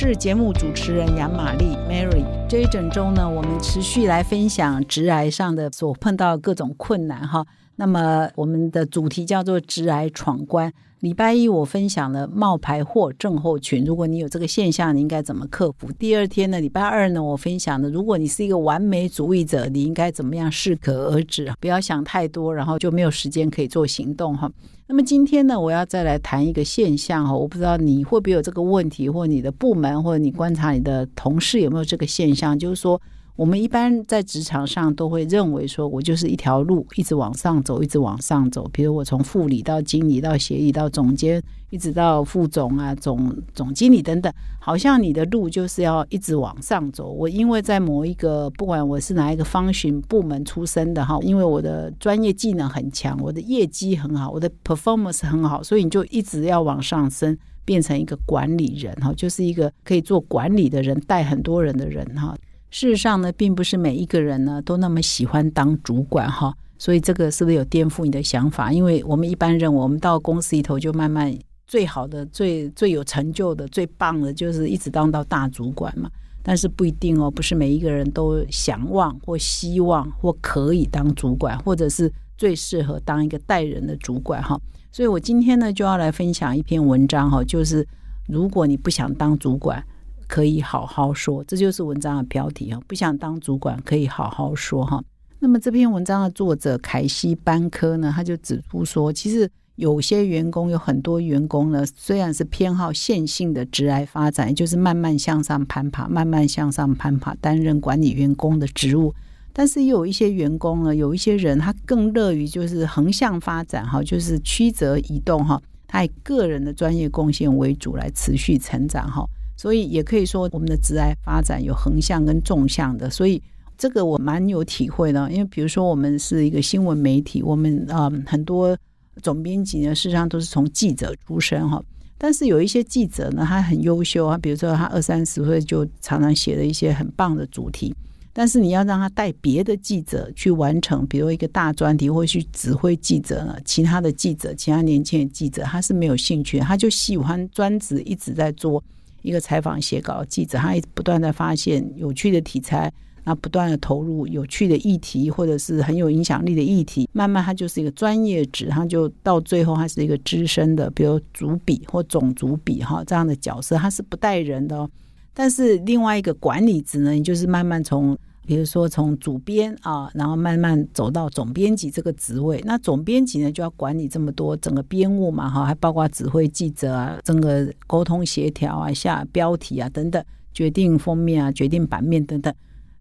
是节目主持人杨玛丽 Mary。这一整周呢，我们持续来分享直癌上的所碰到各种困难哈。那么我们的主题叫做直癌闯关。礼拜一我分享了冒牌货症候群，如果你有这个现象，你应该怎么克服？第二天呢，礼拜二呢，我分享了如果你是一个完美主义者，你应该怎么样适可而止，不要想太多，然后就没有时间可以做行动哈。那么今天呢，我要再来谈一个现象哈，我不知道你会不会有这个问题，或你的部门，或者你观察你的同事有没有这个现象，就是说。我们一般在职场上都会认为说，我就是一条路，一直往上走，一直往上走。比如我从副理到经理，到协理，到总监，一直到副总啊，总总经理等等，好像你的路就是要一直往上走。我因为在某一个，不管我是哪一个方寻部门出身的哈，因为我的专业技能很强，我的业绩很好，我的 performance 很好，所以你就一直要往上升，变成一个管理人哈，就是一个可以做管理的人，带很多人的人哈。事实上呢，并不是每一个人呢都那么喜欢当主管哈，所以这个是不是有颠覆你的想法？因为我们一般认为，我们到公司里头就慢慢最好的、最最有成就的、最棒的，就是一直当到大主管嘛。但是不一定哦，不是每一个人都想望或希望或可以当主管，或者是最适合当一个带人的主管哈。所以我今天呢就要来分享一篇文章哈，就是如果你不想当主管。可以好好说，这就是文章的标题哈。不想当主管，可以好好说哈。那么这篇文章的作者凯西班科呢，他就指出说，其实有些员工有很多员工呢，虽然是偏好线性的职来发展，就是慢慢向上攀爬，慢慢向上攀爬，担任管理员工的职务，但是又有一些员工呢，有一些人他更乐于就是横向发展哈，就是曲折移动哈，他以个人的专业贡献为主来持续成长哈。所以也可以说，我们的职业发展有横向跟纵向的，所以这个我蛮有体会的。因为比如说，我们是一个新闻媒体，我们啊很多总编辑呢，事实上都是从记者出身哈。但是有一些记者呢，他很优秀啊，比如说他二三十岁就常常写了一些很棒的主题，但是你要让他带别的记者去完成，比如一个大专题，或去指挥记者呢，其他的记者，其他年轻的记者，他是没有兴趣，他就喜欢专职一直在做。一个采访写稿记者，他不断的发现有趣的题材，那不断的投入有趣的议题，或者是很有影响力的议题，慢慢他就是一个专业职，他就到最后他是一个资深的，比如主笔或总主笔哈这样的角色，他是不带人的。哦。但是另外一个管理职呢，你就是慢慢从。比如说，从主编啊，然后慢慢走到总编辑这个职位。那总编辑呢，就要管理这么多整个编务嘛，哈，还包括指挥记者啊，整个沟通协调啊，下标题啊等等，决定封面啊，决定版面等等。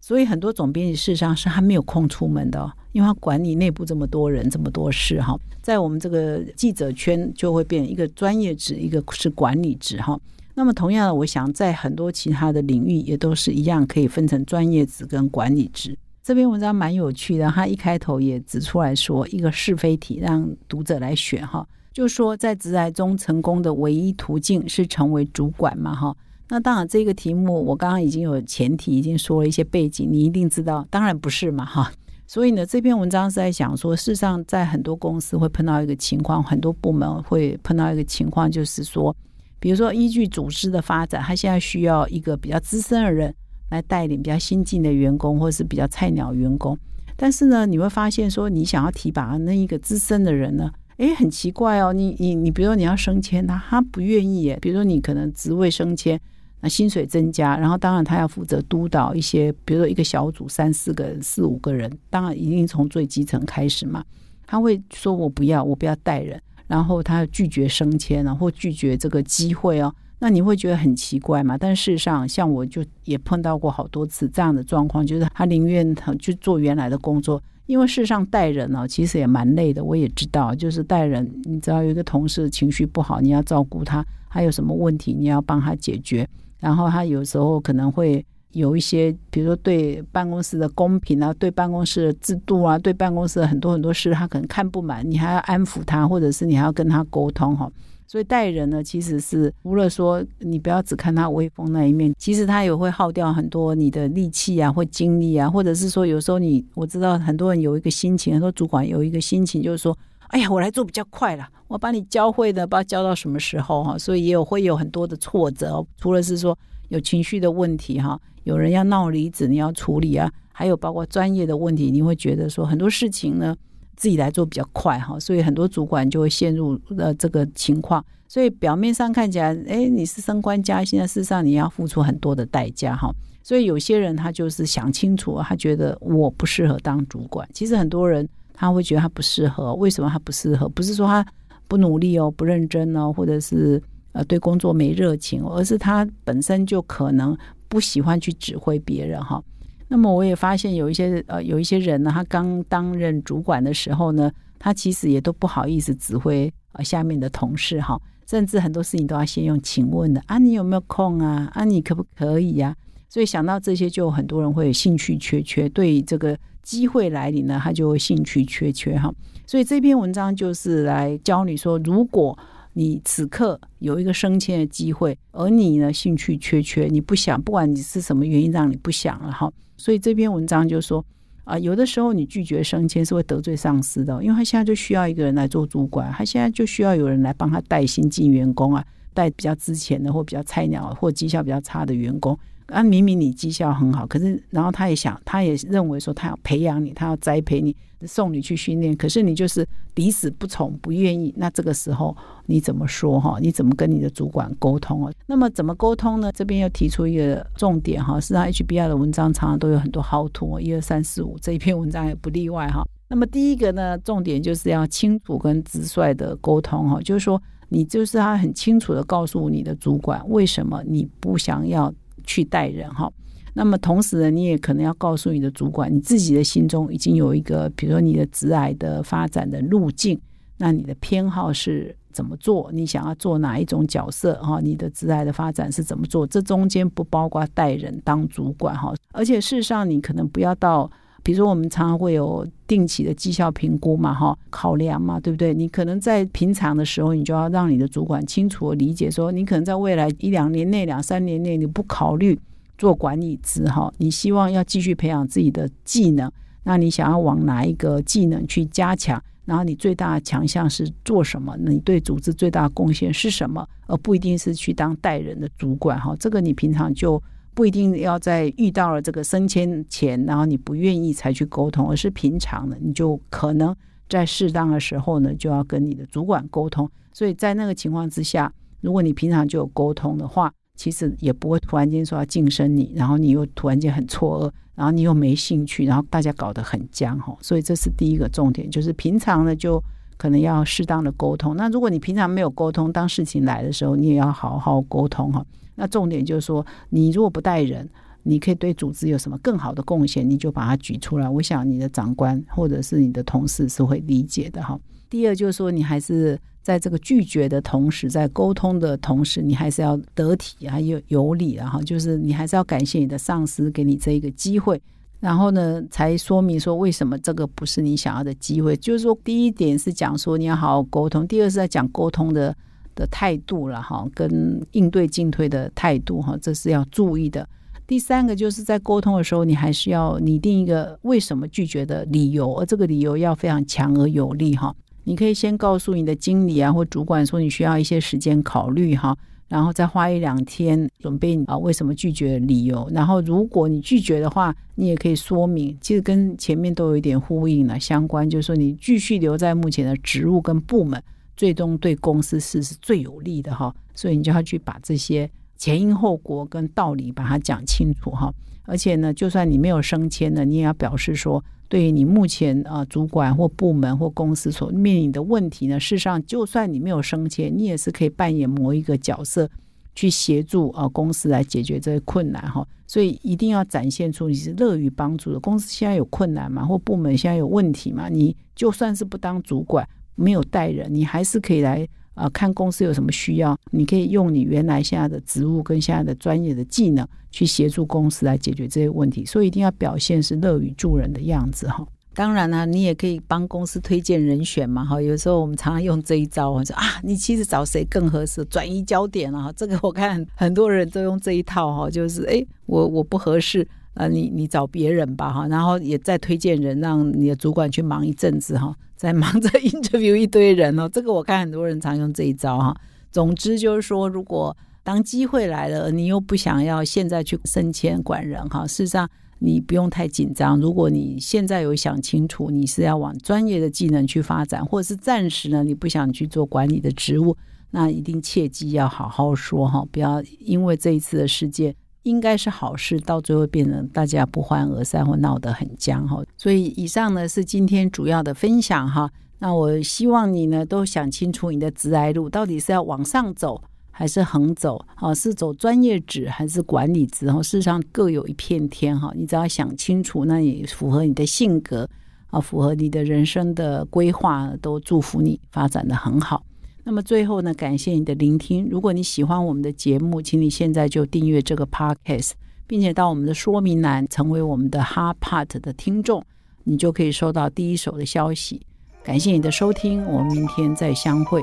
所以很多总编辑事实上是还没有空出门的，因为他管理内部这么多人，这么多事哈。在我们这个记者圈，就会变一个专业职，一个是管理职哈。那么，同样的，我想在很多其他的领域也都是一样，可以分成专业职跟管理职。这篇文章蛮有趣的，他一开头也指出来说一个是非题，让读者来选哈，就说在职涯中成功的唯一途径是成为主管嘛哈。那当然，这个题目我刚刚已经有前提，已经说了一些背景，你一定知道，当然不是嘛哈。所以呢，这篇文章是在想说，事实上在很多公司会碰到一个情况，很多部门会碰到一个情况，就是说。比如说，依据组织的发展，他现在需要一个比较资深的人来带领比较新进的员工，或者是比较菜鸟员工。但是呢，你会发现说，你想要提拔那一个资深的人呢，诶，很奇怪哦。你你你，比如说你要升迁他，他不愿意耶。比如说你可能职位升迁，那薪水增加，然后当然他要负责督导一些，比如说一个小组三四个人、四五个人，当然一定从最基层开始嘛。他会说我不要，我不要带人。然后他拒绝升迁啊，或拒绝这个机会哦，那你会觉得很奇怪嘛？但事实上，像我就也碰到过好多次这样的状况，就是他宁愿他去做原来的工作，因为事实上带人呢，其实也蛮累的。我也知道，就是带人，你知道有一个同事情绪不好，你要照顾他，他有什么问题，你要帮他解决，然后他有时候可能会。有一些，比如说对办公室的公平啊，对办公室的制度啊，对办公室的很多很多事，他可能看不满，你还要安抚他，或者是你还要跟他沟通哈。所以待人呢，其实是除了说你不要只看他威风那一面，其实他也会耗掉很多你的力气啊，或精力啊，或者是说有时候你我知道很多人有一个心情，很多主管有一个心情，就是说，哎呀，我来做比较快了，我把你教会的，不知道教到什么时候哈，所以也有会有很多的挫折，除了是说有情绪的问题哈，有人要闹离子你要处理啊，还有包括专业的问题，你会觉得说很多事情呢。自己来做比较快哈，所以很多主管就会陷入了这个情况。所以表面上看起来，哎，你是升官加薪，事实上你要付出很多的代价哈。所以有些人他就是想清楚，他觉得我不适合当主管。其实很多人他会觉得他不适合，为什么他不适合？不是说他不努力哦，不认真哦，或者是呃对工作没热情，而是他本身就可能不喜欢去指挥别人哈。那么我也发现有一些呃有一些人呢，他刚担任主管的时候呢，他其实也都不好意思指挥呃下面的同事哈，甚至很多事情都要先用请问的啊，你有没有空啊？啊，你可不可以呀？所以想到这些，就很多人会兴趣缺缺，对这个机会来临呢，他就会兴趣缺缺哈。所以这篇文章就是来教你说，如果你此刻有一个升迁的机会，而你呢兴趣缺缺，你不想，不管你是什么原因让你不想了哈。所以这篇文章就说啊，有的时候你拒绝升迁是会得罪上司的，因为他现在就需要一个人来做主管，他现在就需要有人来帮他带薪进员工啊，带比较之前的或比较菜鸟或绩效比较差的员工。啊，明明你绩效很好，可是然后他也想，他也认为说他要培养你，他要栽培你，送你去训练，可是你就是抵死不从，不愿意。那这个时候你怎么说哈？你怎么跟你的主管沟通哦？那么怎么沟通呢？这边又提出一个重点哈，是上 HBR 的文章常常都有很多好图，一二三四五这一篇文章也不例外哈。那么第一个呢，重点就是要清楚跟直率的沟通哈，就是说你就是他很清楚的告诉你的主管，为什么你不想要。去带人哈，那么同时呢，你也可能要告诉你的主管，你自己的心中已经有一个，比如说你的职涯的发展的路径，那你的偏好是怎么做？你想要做哪一种角色哈？你的职涯的发展是怎么做？这中间不包括带人当主管哈，而且事实上你可能不要到。比如说，我们常常会有定期的绩效评估嘛，哈，考量嘛，对不对？你可能在平常的时候，你就要让你的主管清楚理解，说你可能在未来一两年内、两三年内，你不考虑做管理职，哈，你希望要继续培养自己的技能，那你想要往哪一个技能去加强？然后你最大的强项是做什么？你对组织最大的贡献是什么？而不一定是去当带人的主管，哈，这个你平常就。不一定要在遇到了这个升迁前，然后你不愿意才去沟通，而是平常的，你就可能在适当的时候呢，就要跟你的主管沟通。所以在那个情况之下，如果你平常就有沟通的话，其实也不会突然间说要晋升你，然后你又突然间很错愕，然后你又没兴趣，然后大家搞得很僵哈。所以这是第一个重点，就是平常呢就可能要适当的沟通。那如果你平常没有沟通，当事情来的时候，你也要好好沟通哈。那重点就是说，你如果不带人，你可以对组织有什么更好的贡献，你就把它举出来。我想你的长官或者是你的同事是会理解的哈。第二就是说，你还是在这个拒绝的同时，在沟通的同时，你还是要得体还有有理，然后就是你还是要感谢你的上司给你这一个机会，然后呢，才说明说为什么这个不是你想要的机会。就是说，第一点是讲说你要好好沟通，第二是在讲沟通的。的态度了哈，跟应对进退的态度哈，这是要注意的。第三个就是在沟通的时候，你还是要拟定一个为什么拒绝的理由，而这个理由要非常强而有力哈。你可以先告诉你的经理啊或主管说你需要一些时间考虑哈，然后再花一两天准备啊为什么拒绝理由。然后如果你拒绝的话，你也可以说明，其实跟前面都有一点呼应了相关，就是说你继续留在目前的职务跟部门。最终对公司是是最有利的哈，所以你就要去把这些前因后果跟道理把它讲清楚哈。而且呢，就算你没有升迁呢，你也要表示说，对于你目前啊主管或部门或公司所面临的问题呢，事实上就算你没有升迁，你也是可以扮演某一个角色去协助啊公司来解决这些困难哈。所以一定要展现出你是乐于帮助的。公司现在有困难嘛，或部门现在有问题嘛，你就算是不当主管。没有带人，你还是可以来啊看公司有什么需要，你可以用你原来现在的职务跟现在的专业的技能去协助公司来解决这些问题。所以一定要表现是乐于助人的样子哈。当然呢，你也可以帮公司推荐人选嘛，哈。有时候我们常常用这一招，我说啊，你其实找谁更合适，转移焦点啊。这个我看很多人都用这一套哈，就是哎，我我不合适啊，你你找别人吧哈。然后也再推荐人，让你的主管去忙一阵子哈，在忙着 interview 一堆人哦。这个我看很多人常用这一招哈。总之就是说，如果当机会来了，你又不想要现在去升迁管人哈，事实上你不用太紧张。如果你现在有想清楚，你是要往专业的技能去发展，或者是暂时呢你不想去做管理的职务，那一定切记要好好说哈，不要因为这一次的事件应该是好事，到最后变成大家不欢而散或闹得很僵哈。所以以上呢是今天主要的分享哈。那我希望你呢，都想清楚你的直来路到底是要往上走还是横走啊？是走专业职还是管理职？哈，事实上各有一片天哈。你只要想清楚，那也符合你的性格啊，符合你的人生的规划，都祝福你发展的很好。那么最后呢，感谢你的聆听。如果你喜欢我们的节目，请你现在就订阅这个 podcast，并且到我们的说明栏成为我们的 Hard Part 的听众，你就可以收到第一手的消息。感谢你的收听，我们明天再相会。